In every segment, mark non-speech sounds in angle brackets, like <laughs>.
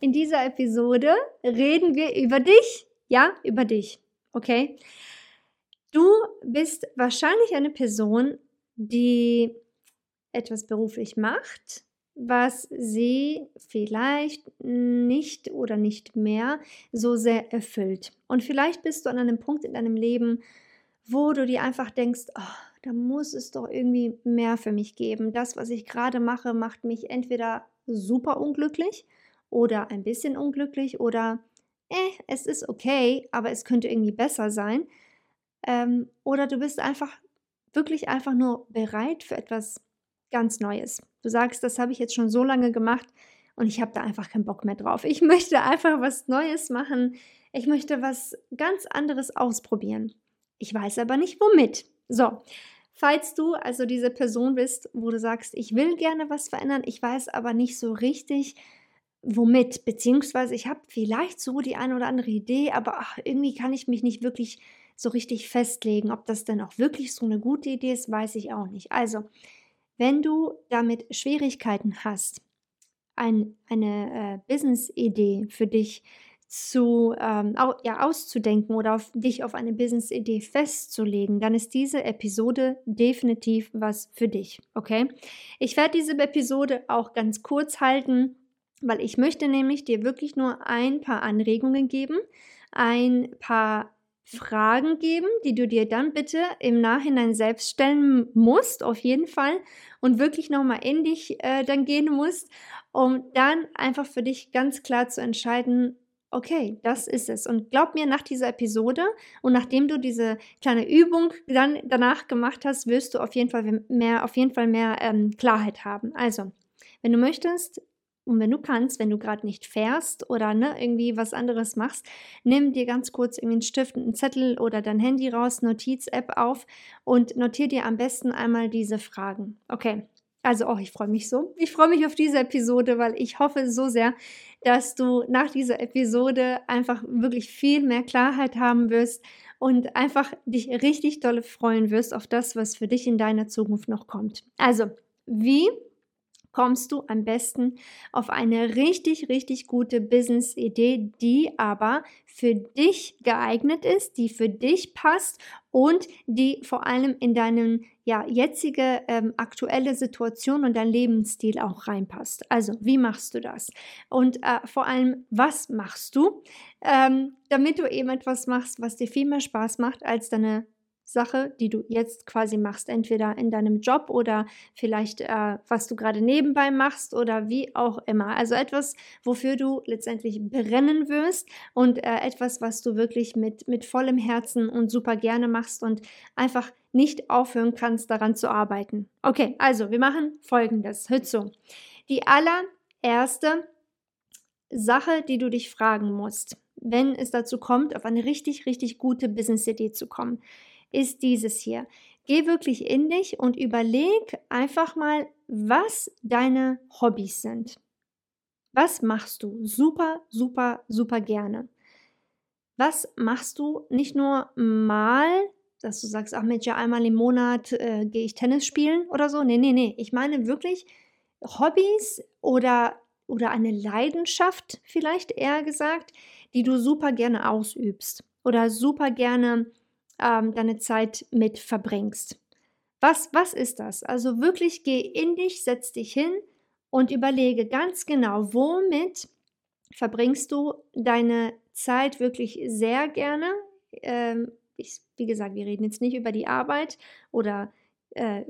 In dieser Episode reden wir über dich. Ja, über dich. Okay? Du bist wahrscheinlich eine Person, die etwas beruflich macht, was sie vielleicht nicht oder nicht mehr so sehr erfüllt. Und vielleicht bist du an einem Punkt in deinem Leben, wo du dir einfach denkst, oh, da muss es doch irgendwie mehr für mich geben. Das, was ich gerade mache, macht mich entweder super unglücklich oder ein bisschen unglücklich oder eh, es ist okay, aber es könnte irgendwie besser sein. Ähm, oder du bist einfach wirklich einfach nur bereit für etwas ganz Neues. Du sagst, das habe ich jetzt schon so lange gemacht und ich habe da einfach keinen Bock mehr drauf. Ich <laughs> möchte einfach was Neues machen. Ich möchte was ganz anderes ausprobieren. Ich weiß aber nicht womit. So, falls du also diese Person bist, wo du sagst, ich will gerne was verändern, ich weiß aber nicht so richtig, womit, beziehungsweise ich habe vielleicht so die eine oder andere Idee, aber ach, irgendwie kann ich mich nicht wirklich so richtig festlegen. Ob das denn auch wirklich so eine gute Idee ist, weiß ich auch nicht. Also, wenn du damit Schwierigkeiten hast, ein, eine äh, Business-Idee für dich zu, ähm, au, ja, auszudenken oder auf, dich auf eine Business-Idee festzulegen, dann ist diese Episode definitiv was für dich. Okay? Ich werde diese Episode auch ganz kurz halten weil ich möchte nämlich dir wirklich nur ein paar Anregungen geben, ein paar Fragen geben, die du dir dann bitte im Nachhinein selbst stellen musst, auf jeden Fall, und wirklich nochmal in dich äh, dann gehen musst, um dann einfach für dich ganz klar zu entscheiden, okay, das ist es. Und glaub mir, nach dieser Episode und nachdem du diese kleine Übung dann danach gemacht hast, wirst du auf jeden Fall mehr, auf jeden Fall mehr ähm, Klarheit haben. Also, wenn du möchtest, und wenn du kannst, wenn du gerade nicht fährst oder ne, irgendwie was anderes machst, nimm dir ganz kurz irgendwie einen Stift, einen Zettel oder dein Handy raus, Notiz-App auf und notiere dir am besten einmal diese Fragen. Okay, also oh, ich freue mich so. Ich freue mich auf diese Episode, weil ich hoffe so sehr, dass du nach dieser Episode einfach wirklich viel mehr Klarheit haben wirst und einfach dich richtig dolle freuen wirst auf das, was für dich in deiner Zukunft noch kommt. Also, wie kommst du am besten auf eine richtig, richtig gute Business-Idee, die aber für dich geeignet ist, die für dich passt und die vor allem in deine ja, jetzige ähm, aktuelle Situation und dein Lebensstil auch reinpasst. Also, wie machst du das? Und äh, vor allem, was machst du, ähm, damit du eben etwas machst, was dir viel mehr Spaß macht als deine Sache, die du jetzt quasi machst, entweder in deinem Job oder vielleicht äh, was du gerade nebenbei machst oder wie auch immer. Also etwas, wofür du letztendlich brennen wirst und äh, etwas, was du wirklich mit, mit vollem Herzen und super gerne machst und einfach nicht aufhören kannst, daran zu arbeiten. Okay, also wir machen folgendes. Hör zu. Die allererste Sache, die du dich fragen musst, wenn es dazu kommt, auf eine richtig, richtig gute Business-Idee zu kommen ist dieses hier. Geh wirklich in dich und überleg einfach mal, was deine Hobbys sind. Was machst du super, super, super gerne? Was machst du nicht nur mal, dass du sagst, ach Mensch, ja, einmal im Monat äh, gehe ich Tennis spielen oder so? Nee, nee, nee. Ich meine wirklich Hobbys oder, oder eine Leidenschaft, vielleicht eher gesagt, die du super gerne ausübst oder super gerne ähm, deine Zeit mit verbringst. Was, was ist das? Also wirklich geh in dich, setz dich hin und überlege ganz genau, womit verbringst du deine Zeit wirklich sehr gerne? Ähm, ich, wie gesagt, wir reden jetzt nicht über die Arbeit oder äh,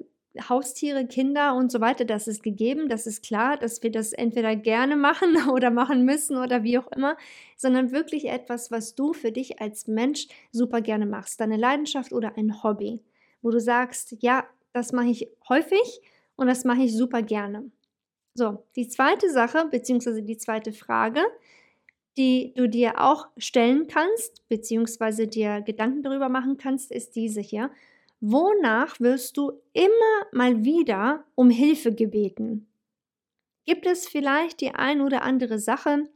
Haustiere, Kinder und so weiter, das ist gegeben, das ist klar, dass wir das entweder gerne machen <laughs> oder machen müssen oder wie auch immer, sondern wirklich etwas, was du für dich als Mensch super gerne machst, deine Leidenschaft oder ein Hobby, wo du sagst, ja, das mache ich häufig und das mache ich super gerne. So, die zweite Sache, beziehungsweise die zweite Frage, die du dir auch stellen kannst, beziehungsweise dir Gedanken darüber machen kannst, ist diese hier. Wonach wirst du immer mal wieder um Hilfe gebeten? Gibt es vielleicht die ein oder andere Sache,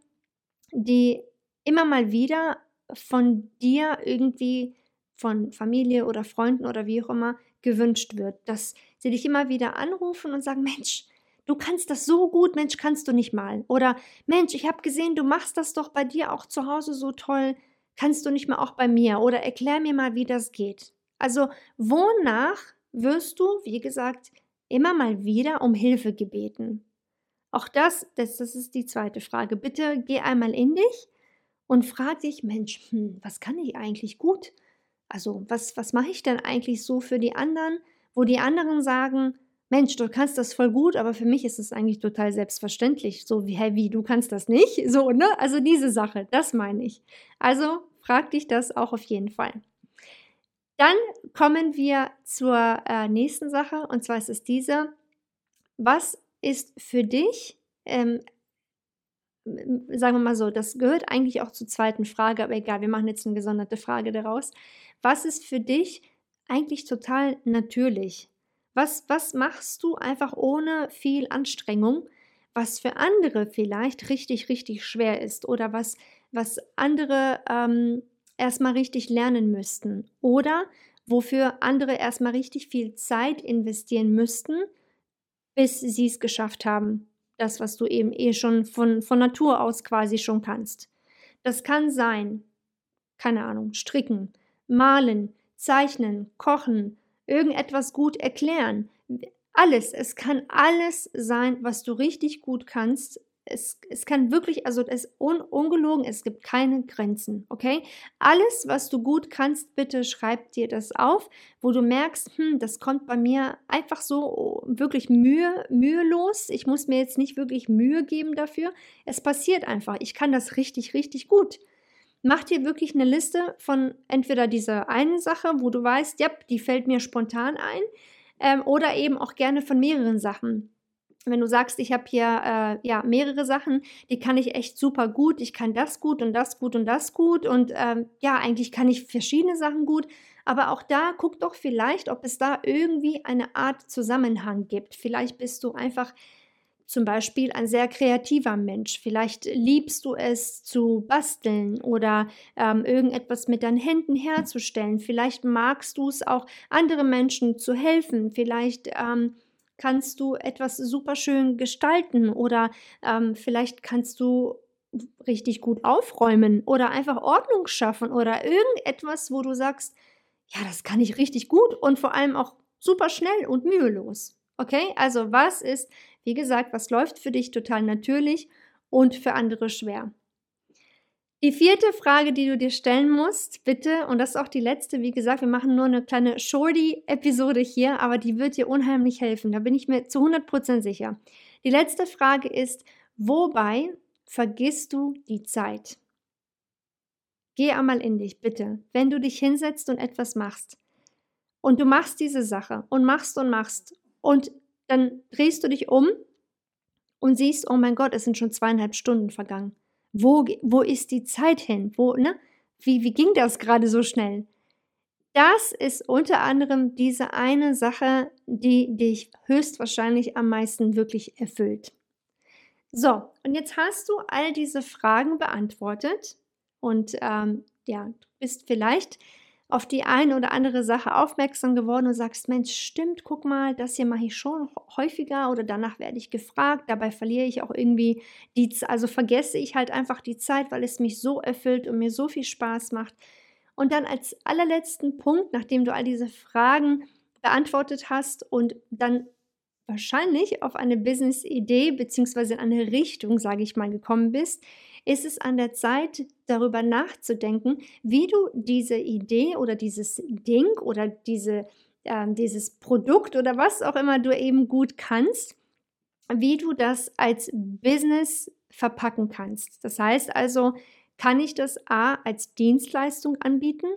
die immer mal wieder von dir irgendwie, von Familie oder Freunden oder wie auch immer, gewünscht wird, dass sie dich immer wieder anrufen und sagen, Mensch, du kannst das so gut, Mensch, kannst du nicht mal. Oder Mensch, ich habe gesehen, du machst das doch bei dir auch zu Hause so toll, kannst du nicht mal auch bei mir? Oder erklär mir mal, wie das geht. Also wonach wirst du, wie gesagt, immer mal wieder um Hilfe gebeten? Auch das, das, das ist die zweite Frage. Bitte geh einmal in dich und frag dich, Mensch, hm, was kann ich eigentlich gut? Also was, was mache ich denn eigentlich so für die anderen, wo die anderen sagen, Mensch, du kannst das voll gut, aber für mich ist es eigentlich total selbstverständlich. So wie, hey, wie, du kannst das nicht? So, ne? Also diese Sache, das meine ich. Also frag dich das auch auf jeden Fall. Dann kommen wir zur äh, nächsten Sache und zwar ist es diese. Was ist für dich, ähm, sagen wir mal so, das gehört eigentlich auch zur zweiten Frage, aber egal, wir machen jetzt eine gesonderte Frage daraus. Was ist für dich eigentlich total natürlich? Was, was machst du einfach ohne viel Anstrengung, was für andere vielleicht richtig, richtig schwer ist oder was, was andere ähm, erstmal richtig lernen müssten oder wofür andere erstmal richtig viel Zeit investieren müssten, bis sie es geschafft haben. Das, was du eben eh schon von, von Natur aus quasi schon kannst. Das kann sein, keine Ahnung, stricken, malen, zeichnen, kochen, irgendetwas gut erklären. Alles, es kann alles sein, was du richtig gut kannst, es, es kann wirklich, also es ist un, ungelogen, es gibt keine Grenzen, okay? Alles, was du gut kannst, bitte schreib dir das auf, wo du merkst, hm, das kommt bei mir einfach so wirklich mühe, mühelos. Ich muss mir jetzt nicht wirklich Mühe geben dafür. Es passiert einfach. Ich kann das richtig, richtig gut. Mach dir wirklich eine Liste von entweder dieser einen Sache, wo du weißt, ja, die fällt mir spontan ein, ähm, oder eben auch gerne von mehreren Sachen wenn du sagst, ich habe hier äh, ja mehrere Sachen, die kann ich echt super gut, ich kann das gut und das gut und das gut und ähm, ja, eigentlich kann ich verschiedene Sachen gut, aber auch da guck doch vielleicht, ob es da irgendwie eine Art Zusammenhang gibt. Vielleicht bist du einfach zum Beispiel ein sehr kreativer Mensch. Vielleicht liebst du es zu basteln oder ähm, irgendetwas mit deinen Händen herzustellen. Vielleicht magst du es auch, anderen Menschen zu helfen. Vielleicht ähm, kannst du etwas super schön gestalten oder ähm, vielleicht kannst du richtig gut aufräumen oder einfach Ordnung schaffen oder irgendetwas, wo du sagst, ja, das kann ich richtig gut und vor allem auch super schnell und mühelos. Okay, also was ist, wie gesagt, was läuft für dich total natürlich und für andere schwer? Die vierte Frage, die du dir stellen musst, bitte, und das ist auch die letzte, wie gesagt, wir machen nur eine kleine Shorty-Episode hier, aber die wird dir unheimlich helfen, da bin ich mir zu 100% sicher. Die letzte Frage ist, wobei vergisst du die Zeit? Geh einmal in dich, bitte. Wenn du dich hinsetzt und etwas machst und du machst diese Sache und machst und machst und dann drehst du dich um und siehst, oh mein Gott, es sind schon zweieinhalb Stunden vergangen. Wo, wo ist die Zeit hin? Wo, ne? Wie, wie ging das gerade so schnell? Das ist unter anderem diese eine Sache, die dich höchstwahrscheinlich am meisten wirklich erfüllt. So, und jetzt hast du all diese Fragen beantwortet und ähm, ja, du bist vielleicht auf die eine oder andere Sache aufmerksam geworden und sagst, Mensch, stimmt, guck mal, das hier mache ich schon häufiger oder danach werde ich gefragt, dabei verliere ich auch irgendwie die, also vergesse ich halt einfach die Zeit, weil es mich so erfüllt und mir so viel Spaß macht. Und dann als allerletzten Punkt, nachdem du all diese Fragen beantwortet hast und dann wahrscheinlich auf eine Business-Idee bzw. in eine Richtung, sage ich mal, gekommen bist, ist es an der Zeit, darüber nachzudenken, wie du diese Idee oder dieses Ding oder diese, äh, dieses Produkt oder was auch immer du eben gut kannst, wie du das als Business verpacken kannst. Das heißt also, kann ich das A als Dienstleistung anbieten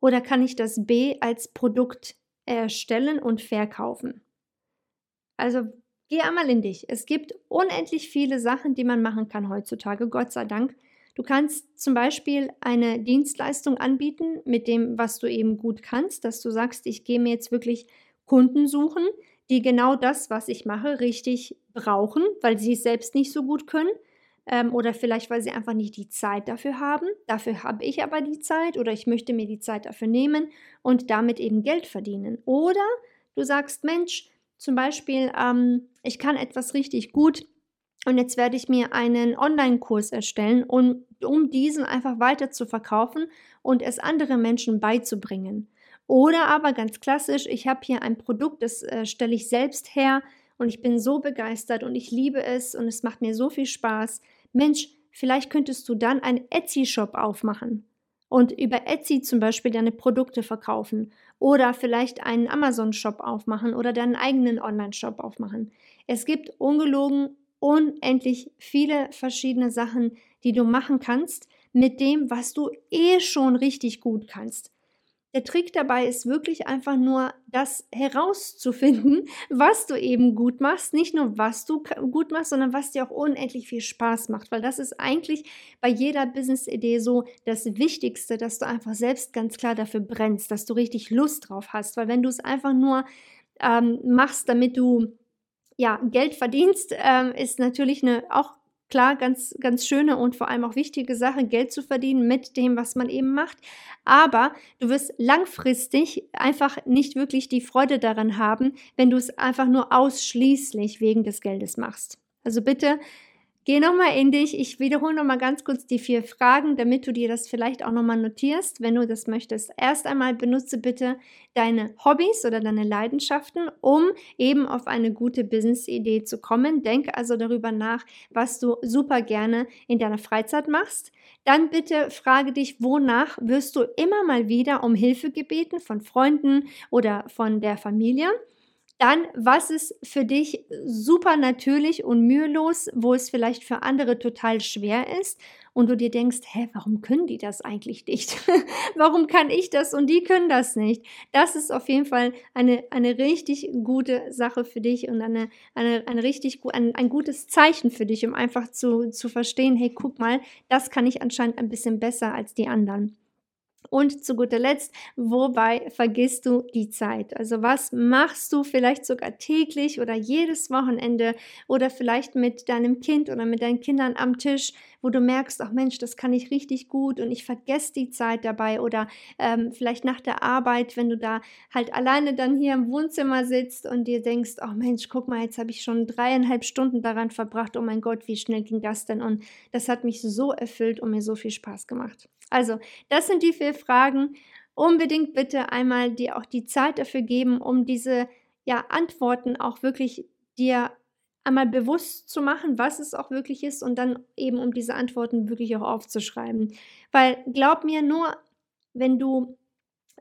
oder kann ich das B als Produkt erstellen und verkaufen? Also geh einmal in dich. Es gibt unendlich viele Sachen, die man machen kann heutzutage, Gott sei Dank. Du kannst zum Beispiel eine Dienstleistung anbieten mit dem, was du eben gut kannst, dass du sagst, ich gehe mir jetzt wirklich Kunden suchen, die genau das, was ich mache, richtig brauchen, weil sie es selbst nicht so gut können ähm, oder vielleicht, weil sie einfach nicht die Zeit dafür haben. Dafür habe ich aber die Zeit oder ich möchte mir die Zeit dafür nehmen und damit eben Geld verdienen. Oder du sagst, Mensch, zum Beispiel, ähm, ich kann etwas richtig gut und jetzt werde ich mir einen Online-Kurs erstellen, um, um diesen einfach weiter zu verkaufen und es anderen Menschen beizubringen. Oder aber ganz klassisch, ich habe hier ein Produkt, das äh, stelle ich selbst her und ich bin so begeistert und ich liebe es und es macht mir so viel Spaß. Mensch, vielleicht könntest du dann einen Etsy-Shop aufmachen und über Etsy zum Beispiel deine Produkte verkaufen oder vielleicht einen Amazon-Shop aufmachen oder deinen eigenen Online-Shop aufmachen. Es gibt ungelogen unendlich viele verschiedene Sachen, die du machen kannst mit dem, was du eh schon richtig gut kannst. Der Trick dabei ist wirklich einfach nur, das herauszufinden, <laughs> was du eben gut machst. Nicht nur, was du gut machst, sondern was dir auch unendlich viel Spaß macht. Weil das ist eigentlich bei jeder Business-Idee so das Wichtigste, dass du einfach selbst ganz klar dafür brennst, dass du richtig Lust drauf hast. Weil wenn du es einfach nur ähm, machst, damit du ja, Geld verdienst, ähm, ist natürlich eine auch klar, ganz, ganz schöne und vor allem auch wichtige Sache, Geld zu verdienen mit dem, was man eben macht. Aber du wirst langfristig einfach nicht wirklich die Freude daran haben, wenn du es einfach nur ausschließlich wegen des Geldes machst. Also bitte Geh nochmal in dich. Ich wiederhole nochmal ganz kurz die vier Fragen, damit du dir das vielleicht auch nochmal notierst, wenn du das möchtest. Erst einmal benutze bitte deine Hobbys oder deine Leidenschaften, um eben auf eine gute Business-Idee zu kommen. Denk also darüber nach, was du super gerne in deiner Freizeit machst. Dann bitte frage dich, wonach wirst du immer mal wieder um Hilfe gebeten von Freunden oder von der Familie. Dann, was ist für dich super natürlich und mühelos, wo es vielleicht für andere total schwer ist und du dir denkst, hä, warum können die das eigentlich nicht? <laughs> warum kann ich das und die können das nicht? Das ist auf jeden Fall eine, eine richtig gute Sache für dich und eine, eine, eine richtig, ein, ein gutes Zeichen für dich, um einfach zu, zu verstehen, hey, guck mal, das kann ich anscheinend ein bisschen besser als die anderen. Und zu guter Letzt, wobei vergisst du die Zeit? Also was machst du vielleicht sogar täglich oder jedes Wochenende oder vielleicht mit deinem Kind oder mit deinen Kindern am Tisch, wo du merkst, ach Mensch, das kann ich richtig gut und ich vergesse die Zeit dabei oder ähm, vielleicht nach der Arbeit, wenn du da halt alleine dann hier im Wohnzimmer sitzt und dir denkst, ach Mensch, guck mal, jetzt habe ich schon dreieinhalb Stunden daran verbracht, oh mein Gott, wie schnell ging das denn? Und das hat mich so erfüllt und mir so viel Spaß gemacht. Also, das sind die vier Fragen. Unbedingt bitte einmal dir auch die Zeit dafür geben, um diese ja, Antworten auch wirklich dir einmal bewusst zu machen, was es auch wirklich ist und dann eben um diese Antworten wirklich auch aufzuschreiben. Weil glaub mir, nur wenn du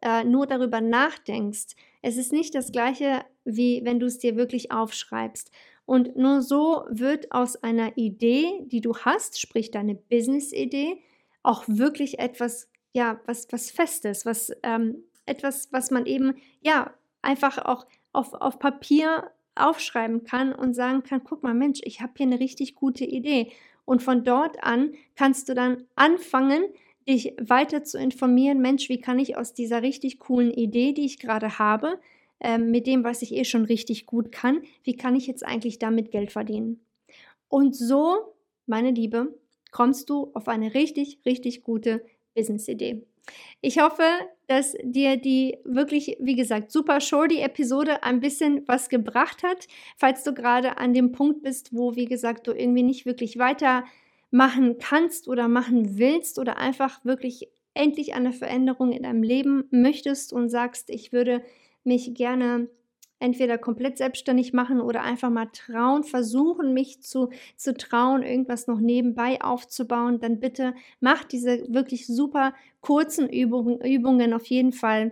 äh, nur darüber nachdenkst, es ist nicht das gleiche, wie wenn du es dir wirklich aufschreibst. Und nur so wird aus einer Idee, die du hast, sprich deine Business-Idee, auch wirklich etwas, ja, was, was Festes, was, ähm, etwas, was man eben, ja, einfach auch auf, auf Papier aufschreiben kann und sagen kann, guck mal, Mensch, ich habe hier eine richtig gute Idee. Und von dort an kannst du dann anfangen, dich weiter zu informieren, Mensch, wie kann ich aus dieser richtig coolen Idee, die ich gerade habe, äh, mit dem, was ich eh schon richtig gut kann, wie kann ich jetzt eigentlich damit Geld verdienen? Und so, meine Liebe, kommst du auf eine richtig, richtig gute Business-Idee. Ich hoffe, dass dir die wirklich, wie gesagt, super shorty Episode ein bisschen was gebracht hat. Falls du gerade an dem Punkt bist, wo, wie gesagt, du irgendwie nicht wirklich weitermachen kannst oder machen willst oder einfach wirklich endlich eine Veränderung in deinem Leben möchtest und sagst, ich würde mich gerne entweder komplett selbstständig machen oder einfach mal trauen, versuchen, mich zu, zu trauen, irgendwas noch nebenbei aufzubauen, dann bitte mach diese wirklich super kurzen Übungen, Übungen auf jeden Fall.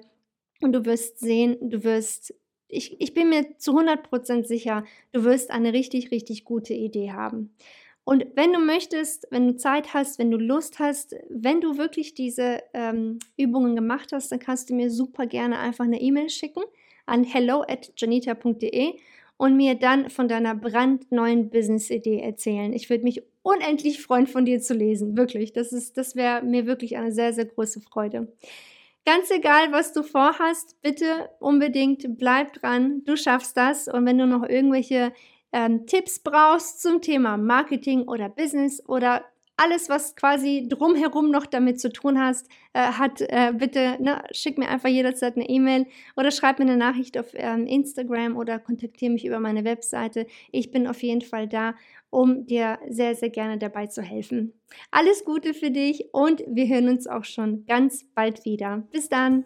Und du wirst sehen, du wirst, ich, ich bin mir zu 100% sicher, du wirst eine richtig, richtig gute Idee haben. Und wenn du möchtest, wenn du Zeit hast, wenn du Lust hast, wenn du wirklich diese ähm, Übungen gemacht hast, dann kannst du mir super gerne einfach eine E-Mail schicken an hello at janita.de und mir dann von deiner brandneuen Business-Idee erzählen. Ich würde mich unendlich freuen, von dir zu lesen. Wirklich. Das, das wäre mir wirklich eine sehr, sehr große Freude. Ganz egal, was du vorhast, bitte unbedingt bleib dran. Du schaffst das. Und wenn du noch irgendwelche ähm, Tipps brauchst zum Thema Marketing oder Business oder alles, was quasi drumherum noch damit zu tun hast, äh, hat, äh, bitte ne, schick mir einfach jederzeit eine E-Mail oder schreib mir eine Nachricht auf ähm, Instagram oder kontaktiere mich über meine Webseite. Ich bin auf jeden Fall da, um dir sehr, sehr gerne dabei zu helfen. Alles Gute für dich und wir hören uns auch schon ganz bald wieder. Bis dann!